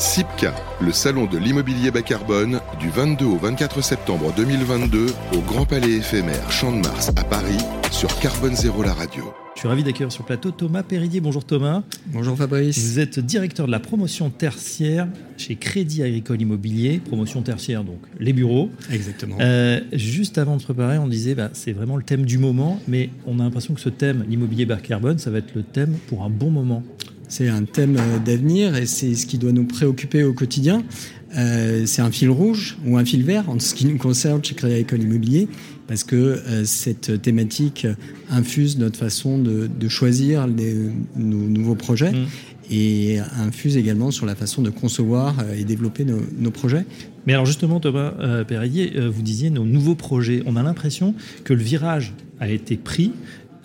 SIPCA, le salon de l'immobilier bas carbone, du 22 au 24 septembre 2022 au Grand Palais éphémère Champ de Mars à Paris sur Carbone Zéro la radio. Je suis ravi d'accueillir sur le plateau Thomas Péridier. Bonjour Thomas. Bonjour Fabrice. Vous êtes directeur de la promotion tertiaire chez Crédit Agricole Immobilier. Promotion tertiaire, donc les bureaux. Exactement. Euh, juste avant de se préparer, on disait bah, c'est vraiment le thème du moment, mais on a l'impression que ce thème, l'immobilier bas carbone, ça va être le thème pour un bon moment. C'est un thème euh, d'avenir et c'est ce qui doit nous préoccuper au quotidien. Euh, c'est un fil rouge ou un fil vert en ce qui nous concerne chez Crédit Agricole Immobilier, parce que euh, cette thématique infuse notre façon de, de choisir les, nos nouveaux projets mmh. et infuse également sur la façon de concevoir et développer nos, nos projets. Mais alors justement, Thomas euh, Perrier, vous disiez nos nouveaux projets. On a l'impression que le virage a été pris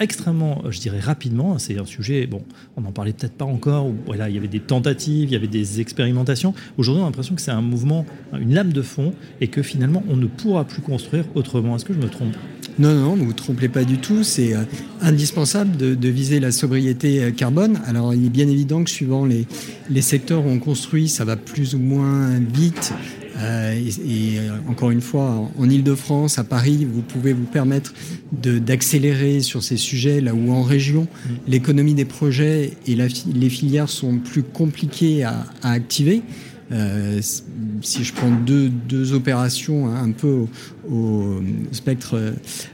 extrêmement, je dirais rapidement. C'est un sujet, bon, on n'en parlait peut-être pas encore, où voilà, il y avait des tentatives, il y avait des expérimentations. Aujourd'hui, on a l'impression que c'est un mouvement, une lame de fond, et que finalement, on ne pourra plus construire autrement. Est-ce que je me trompe? Non, non, ne vous trompez pas du tout. C'est euh, indispensable de, de, viser la sobriété euh, carbone. Alors, il est bien évident que suivant les, les secteurs où on construit, ça va plus ou moins vite. Euh, et, et, encore une fois, en Ile-de-France, à Paris, vous pouvez vous permettre d'accélérer sur ces sujets, là où en région, mmh. l'économie des projets et la, les filières sont plus compliquées à, à activer. Euh, si je prends deux, deux opérations hein, un peu au, au spectre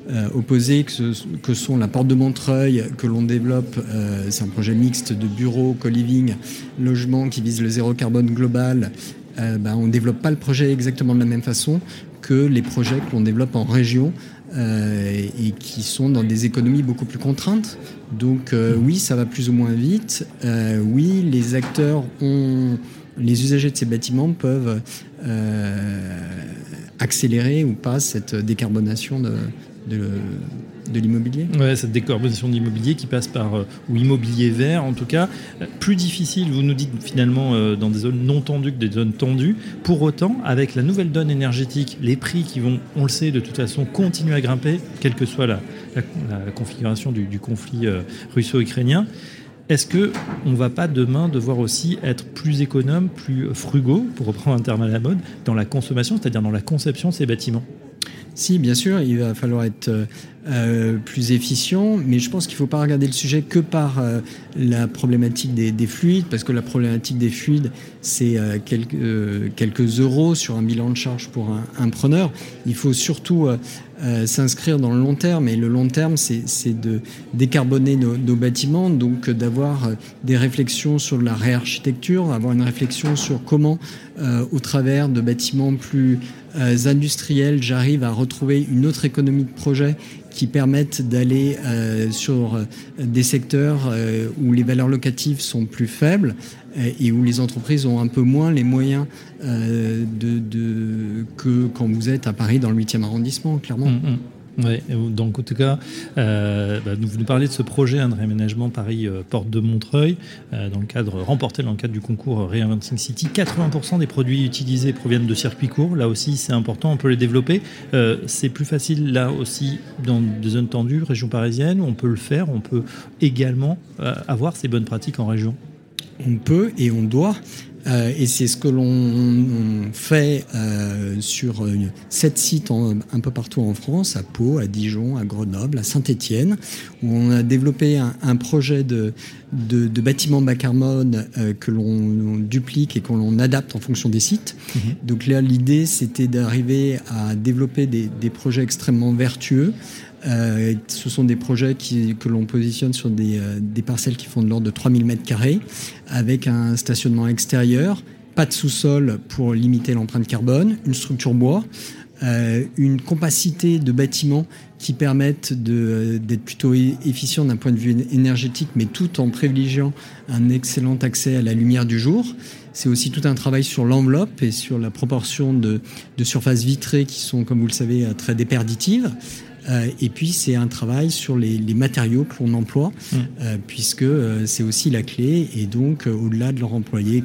euh, opposé, que, ce, que, sont la porte de Montreuil, que l'on développe, euh, c'est un projet mixte de bureaux, co-living, logement qui vise le zéro carbone global. Euh, ben, on ne développe pas le projet exactement de la même façon que les projets que l'on développe en région euh, et qui sont dans des économies beaucoup plus contraintes. Donc euh, oui, ça va plus ou moins vite. Oui, les acteurs ont les usagers de ces bâtiments peuvent accélérer ou pas cette décarbonation de, de l'immobilier? Ouais, cette décarbonation de l'immobilier qui passe par, euh, ou immobilier vert en tout cas, plus difficile, vous nous dites finalement, euh, dans des zones non tendues que des zones tendues. Pour autant, avec la nouvelle donne énergétique, les prix qui vont, on le sait, de toute façon, continuer à grimper, quelle que soit la, la, la configuration du, du conflit euh, russo-ukrainien. Est-ce que on va pas demain devoir aussi être plus économe, plus frugaux, pour reprendre un terme à la mode, dans la consommation, c'est-à-dire dans la conception de ces bâtiments? Si, bien sûr, il va falloir être euh, plus efficient, mais je pense qu'il ne faut pas regarder le sujet que par euh, la problématique des, des, fluides, parce que la problématique des fluides, c'est euh, quelques, quelques, euros sur un bilan de charge pour un, preneur. Il faut surtout s'inscrire dans le long terme, et le long terme, c'est de décarboner nos bâtiments, donc d'avoir des réflexions sur la réarchitecture, avoir une réflexion sur comment, au travers de bâtiments plus industriels, j'arrive à retrouver une autre économie de projet qui permettent d'aller euh, sur des secteurs euh, où les valeurs locatives sont plus faibles euh, et où les entreprises ont un peu moins les moyens euh, que quand vous êtes à Paris dans le 8e arrondissement, clairement. Mmh, mmh. Oui, donc en tout cas, euh, bah, vous nous parlez de ce projet hein, de réaménagement Paris euh, de Montreuil, euh, dans le cadre remporté dans le cadre du concours Reinventing City. 80% des produits utilisés proviennent de circuits courts. Là aussi, c'est important, on peut les développer. C'est plus facile là aussi dans des zones tendues, région parisienne. On peut le faire. On peut également avoir ces bonnes pratiques en région. On peut et on doit. Euh, et c'est ce que l'on fait euh, sur euh, sept sites en, un peu partout en France, à Pau, à Dijon, à Grenoble, à Saint-Étienne, où on a développé un, un projet de, de, de bâtiments bas carbone euh, que l'on duplique et qu'on adapte en fonction des sites. Mmh. Donc là, l'idée, c'était d'arriver à développer des, des projets extrêmement vertueux. Euh, ce sont des projets qui, que l'on positionne sur des, euh, des, parcelles qui font de l'ordre de 3000 m2 avec un stationnement extérieur, pas de sous-sol pour limiter l'empreinte carbone, une structure bois, euh, une compacité de bâtiments qui permettent d'être plutôt efficient d'un point de vue énergétique, mais tout en privilégiant un excellent accès à la lumière du jour. C'est aussi tout un travail sur l'enveloppe et sur la proportion de, de surfaces vitrées qui sont, comme vous le savez, très déperditives. Euh, et puis c'est un travail sur les, les matériaux que l'on emploie, mmh. euh, puisque euh, c'est aussi la clé. Et donc, au-delà de leur employer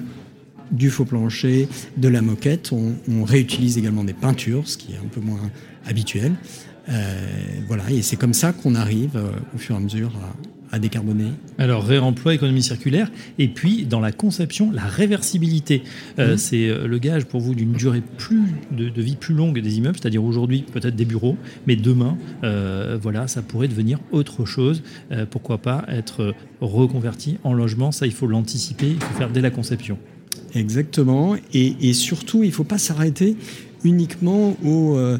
du faux plancher, de la moquette, on, on, réutilise également des peintures, ce qui est un peu moins habituel. voilà, et c'est comme ça qu'on arrive au fur et à mesure à décarboner. Alors réemploi, économie circulaire, et puis dans la conception, la réversibilité. Euh, mmh. C'est euh, le gage pour vous d'une durée plus de, vie plus longue des immeubles, c'est-à-dire aujourd'hui peut-être des bureaux, mais demain, euh, voilà, ça pourrait devenir autre chose. pourquoi pas être reconverti en logement? Ça, il faut l'anticiper, il faut faire dès la conception. Exactement, et, et surtout, il ne faut pas s'arrêter uniquement au euh,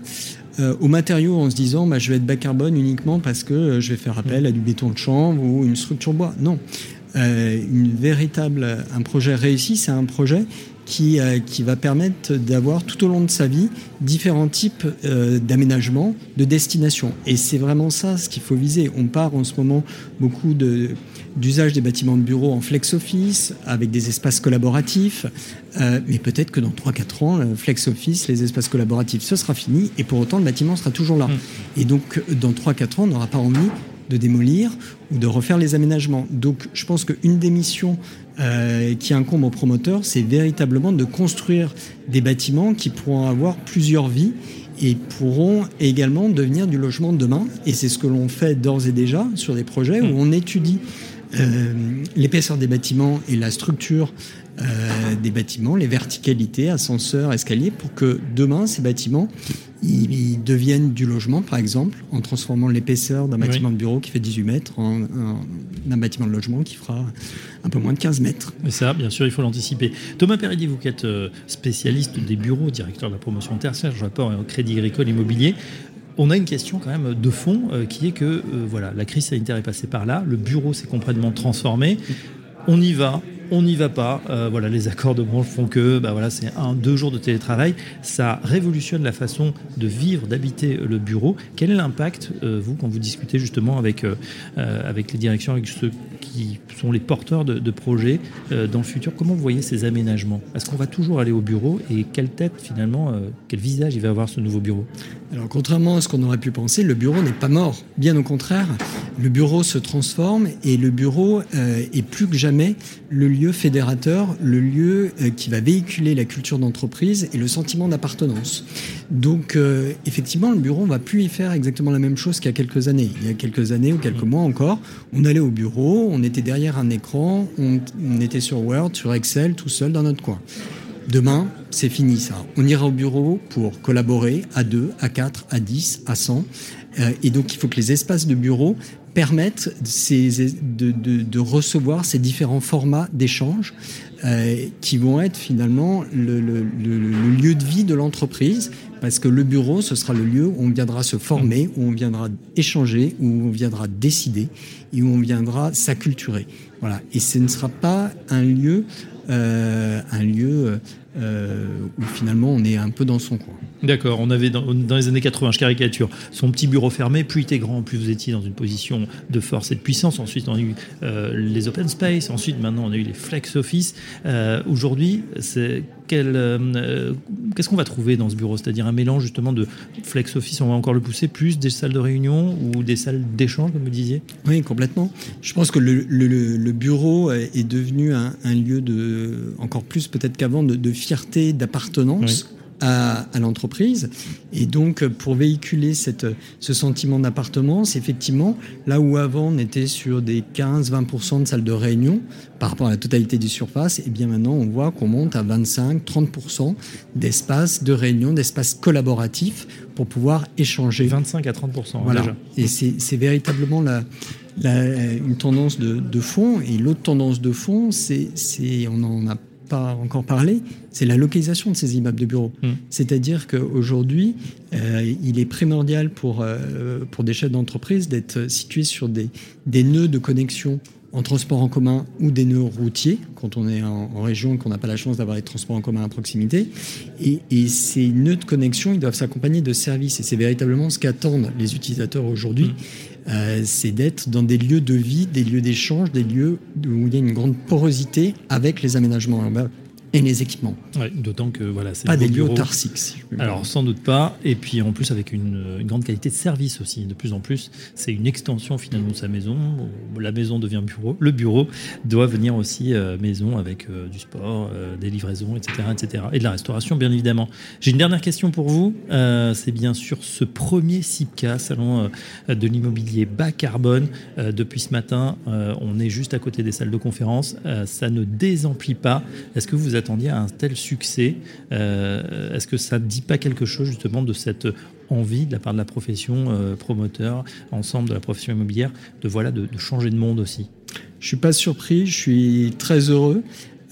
aux matériaux en se disant bah, je vais être bas carbone uniquement parce que euh, je vais faire appel à du béton de chanvre ou une structure bois. Non. Euh, une véritable, un projet réussi, c'est un projet qui, qui va permettre d'avoir tout au long de sa vie différents types d'aménagements, de destination. Et c'est vraiment ça ce qu'il faut viser. On part en ce moment beaucoup de d'usage des bâtiments de bureaux en flex office, avec des espaces collaboratifs. Euh, mais peut-être que dans 3-4 ans, le flex office, les espaces collaboratifs, ce sera fini, et pour autant, le bâtiment sera toujours là. Mm. Et donc, dans 3-4 ans, on n'aura pas envie de démolir ou de refaire les aménagements. Donc, je pense qu'une des missions euh, qui incombe aux promoteurs, c'est véritablement de construire des bâtiments qui pourront avoir plusieurs vies et pourront également devenir du logement de demain. Et c'est ce que l'on fait d'ores et déjà sur des projets où mm. on étudie euh, l'épaisseur des bâtiments et la structure euh, des bâtiments, les verticalités, ascenseurs, escaliers, pour que demain, ces bâtiments ils, deviennent du logement, par exemple, en transformant l'épaisseur d'un bâtiment de bureau qui fait 18 mètres en, un bâtiment de logement qui fera un peu moins de 15 mètres. Mais ça, bien sûr, il faut l'anticiper. Thomas Perridi, vous qui êtes euh, spécialiste des bureaux, directeur de la promotion tertiaire, je rapport au Crédit Agricole Immobilier, on a une question quand même de fond euh, qui est que euh, voilà, la crise sanitaire est passée par là, le bureau s'est complètement transformé. On y va, on n'y va pas. Euh, voilà, les accords de branche font que bah voilà, c'est un, deux jours de télétravail. Ça révolutionne la façon de vivre, d'habiter le bureau. Quel est l'impact, vous, quand vous discutez justement avec, avec les directions, avec ceux qui sont les porteurs de, projets dans le futur? Comment vous voyez ces aménagements? Est-ce qu'on va toujours aller au bureau? Et quelle tête finalement, quel visage il va avoir ce nouveau bureau? Alors contrairement à ce qu'on aurait pu penser, le bureau n'est pas mort. Bien au contraire, le bureau se transforme et le bureau euh, est plus que jamais le lieu fédérateur, le lieu euh, qui va véhiculer la culture d'entreprise et le sentiment d'appartenance. Donc euh, effectivement, le bureau, on va plus y faire exactement la même chose qu'il y a quelques années. Il y a quelques années ou quelques mois encore, on allait au bureau, on était derrière un écran, on, on était sur Word, sur Excel, tout seul dans notre coin. Demain, c'est fini ça. On ira au bureau pour collaborer à 2, à 4, à 10, à 100. Euh, et donc il faut que les espaces de bureau permettent de, recevoir ces différents formats d'échange euh, qui vont être finalement le, lieu de vie de l'entreprise, parce que le bureau, ce sera le lieu où on viendra se former, où on viendra échanger, où on viendra décider et où on viendra s'acculturer. Voilà. Et ce ne sera pas un lieu euh, un lieu euh, où finalement on est un peu dans son coin. D'accord, on avait dans, les années 80, je caricature, son petit bureau fermé, plus il était grand, plus vous étiez dans une position de force et de puissance. Ensuite, on a eu euh, les open space, ensuite, maintenant, on a eu les flex office. Aujourd'hui, c'est qu'est-ce qu'on va trouver dans ce bureau? C'est-à-dire un mélange justement de flex office, on va encore le pousser, plus des salles de réunion ou des salles d'échange, comme vous disiez? Oui, complètement. Je pense que le, bureau est devenu un, lieu de, encore plus peut-être qu'avant, de, fierté, d'appartenance à, l'entreprise. Et donc, pour véhiculer cette, ce sentiment d'appartenance, effectivement, là où avant on était sur des 15-20% de salles de réunion par rapport à la totalité du surface, et bien maintenant on voit qu'on monte à 25-30% d'espaces de réunion, d'espaces collaboratifs pour pouvoir échanger. 25 à 30% hein, voilà. déjà. Et c'est véritablement la, une tendance de, de fond. Et l'autre tendance de fond, c'est on en a pas encore parlé, c'est la localisation de ces immeubles de bureaux. Hmm. C'est-à-dire qu'aujourd'hui, euh, il est primordial pour, euh, pour des chefs d'entreprise d'être situés sur des, des nœuds de connexion en transport en commun ou des nœuds routiers, quand on est en, région et qu'on n'a pas la chance d'avoir des transports en commun à proximité. Et, et, ces nœuds de connexion, ils doivent s'accompagner de services. Et c'est véritablement ce qu'attendent les utilisateurs aujourd'hui. Hmm. Euh, c'est d'être dans des lieux de vie, des lieux d'échange, des lieux où il y a une grande porosité avec les aménagements urbains et les équipements. D'autant que voilà, c'est pas des lieux Alors sans doute pas. Et puis en plus avec une, grande qualité de service aussi. De plus en plus, c'est une extension finalement de sa maison. La maison devient bureau. Le bureau doit venir aussi euh, maison avec euh, du sport, euh, des livraisons, etc., etc. Et de la restauration bien évidemment. J'ai une dernière question pour vous. c'est bien sûr ce premier SIPCA, salon de l'immobilier bas carbone. depuis ce matin, on est juste à côté des salles de conférence. ça ne désemplit pas. Est-ce que vous attendiez à un tel succès euh, Est-ce que ça ne dit pas quelque chose justement de cette envie de la part de la profession euh, promoteur, ensemble de la profession immobilière, de voilà de, changer de monde aussi? Je suis pas surpris, je suis très heureux.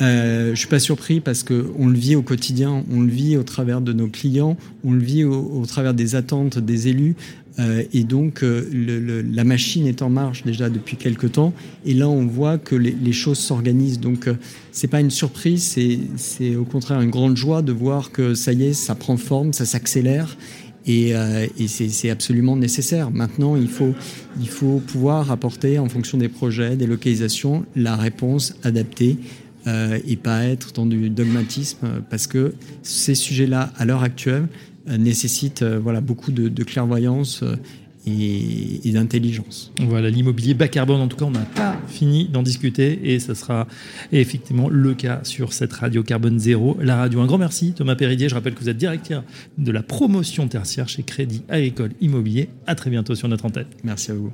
Euh, je suis pas surpris parce que on le vit au quotidien, on le vit au travers de nos clients, on le vit au travers des attentes des élus. Euh, et donc, euh, la machine est en marche déjà depuis quelque temps. Et là, on voit que les, choses s'organisent. Donc, euh, c'est pas une surprise, c'est au contraire une grande joie de voir que ça y est, ça prend forme, ça s'accélère. Et, euh, c'est absolument nécessaire. Maintenant, il faut, pouvoir apporter, en fonction des projets, des localisations, la réponse adaptée et pas être dans du dogmatisme, parce que ces sujets-là, à l'heure actuelle, euh, nécessite euh, voilà, beaucoup de, clairvoyance euh, et, d'intelligence. Voilà, l'immobilier bas carbone, en tout cas, on n'a pas fini d'en discuter et ce sera effectivement le cas sur cette radio carbone zéro, la radio. Un grand merci, Thomas Péridier. Je rappelle que vous êtes directeur de la promotion tertiaire chez Crédit Agricole Immobilier. À très bientôt sur notre antenne. Merci à vous.